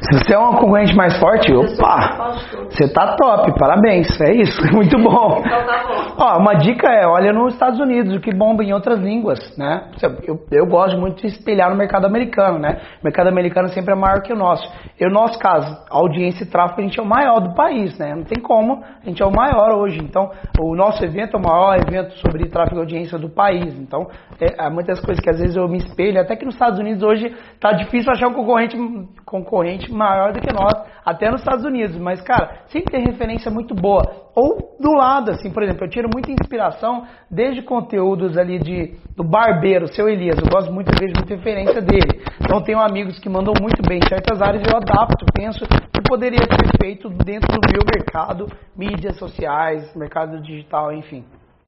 Se você é uma concorrente mais forte, opa, você tá top, parabéns, é isso, muito bom. Então tá bom. Uma dica é, olha nos Estados Unidos, o que bomba em outras línguas, né? Eu, eu gosto muito de espelhar no mercado americano, né? O mercado americano sempre é maior que o nosso. E no nosso caso, audiência e tráfego a gente é o maior do país, né? Não tem como, a gente é o maior hoje. Então, o nosso evento é o maior evento sobre tráfego e audiência do país. Então, é, há muitas coisas que às vezes eu me espelho, até que nos Estados Unidos hoje tá difícil achar um concorrente, concorrente maior do que nós, até nos Estados Unidos. Mas, cara, sempre tem referência muito boa. Ou do lado, assim, por exemplo, eu tiro muita inspiração desde conteúdos ali de do barbeiro, seu Elias. Eu gosto muito, vejo muita referência dele. Então tenho amigos que mandam muito bem em certas áreas eu adapto, penso que poderia ser feito dentro do meu mercado, mídias sociais, mercado digital, enfim.